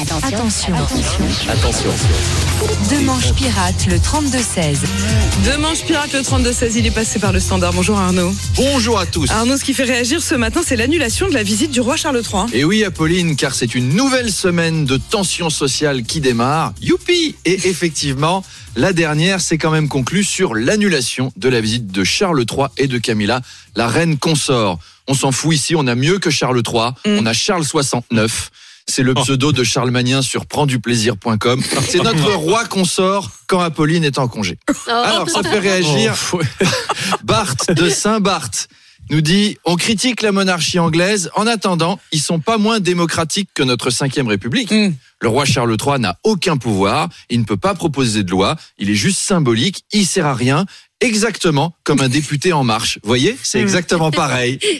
Attention. Attention. Deux manches pirates, le 32-16. Deux manches pirates, le 32-16, il est passé par le standard. Bonjour Arnaud. Bonjour à tous. Arnaud, ce qui fait réagir ce matin, c'est l'annulation de la visite du roi Charles III. Et oui, Apolline, car c'est une nouvelle semaine de tension sociale qui démarre. Youpi Et effectivement, la dernière s'est quand même conclue sur l'annulation de la visite de Charles III et de Camilla, la reine consort. On s'en fout ici, on a mieux que Charles III, on a Charles 69. C'est le pseudo de Charlemagnin sur prendduplaisir.com. C'est notre roi consort quand Apolline est en congé. Alors, ça fait réagir. Bart de Saint-Barth nous dit on critique la monarchie anglaise. En attendant, ils sont pas moins démocratiques que notre cinquième République. Mm. Le roi Charles III n'a aucun pouvoir. Il ne peut pas proposer de loi. Il est juste symbolique. Il sert à rien. Exactement comme un député en marche. Voyez, c'est exactement pareil.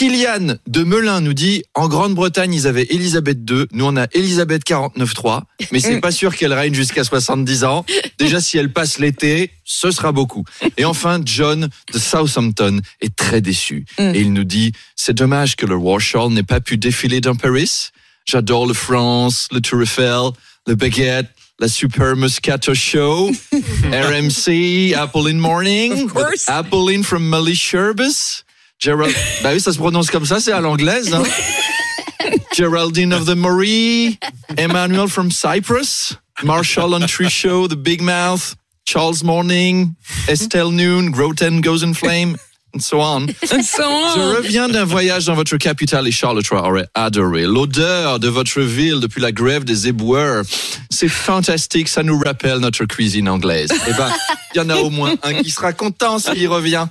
Kylian de Melun nous dit en Grande-Bretagne ils avaient Elisabeth II, nous on a Elisabeth 49.3, mais c'est pas sûr qu'elle règne jusqu'à 70 ans. Déjà si elle passe l'été, ce sera beaucoup. Et enfin John de Southampton est très déçu et il nous dit c'est dommage que le Charles n'ait pas pu défiler dans Paris. J'adore le France, le Tour Eiffel, le baguette. La Super Moscato Show, RMC, Apple in Morning, Of course. Apple in from Malicious, Gerald, bah oui, ça se prononce comme ça, c'est à l'anglaise. Hein. Geraldine of the Marie, Emmanuel from Cyprus, Marshall on Tree Show, The Big Mouth, Charles Morning, Estelle Noon, Groten Goes in Flame, and so on. Sans- Je reviens d'un voyage dans votre capitale et Charles III aurait adoré. L'odeur de votre ville depuis la grève des éboueurs, c'est fantastique, ça nous rappelle notre cuisine anglaise. Eh ben, il y en a au moins un qui sera content s'il revient.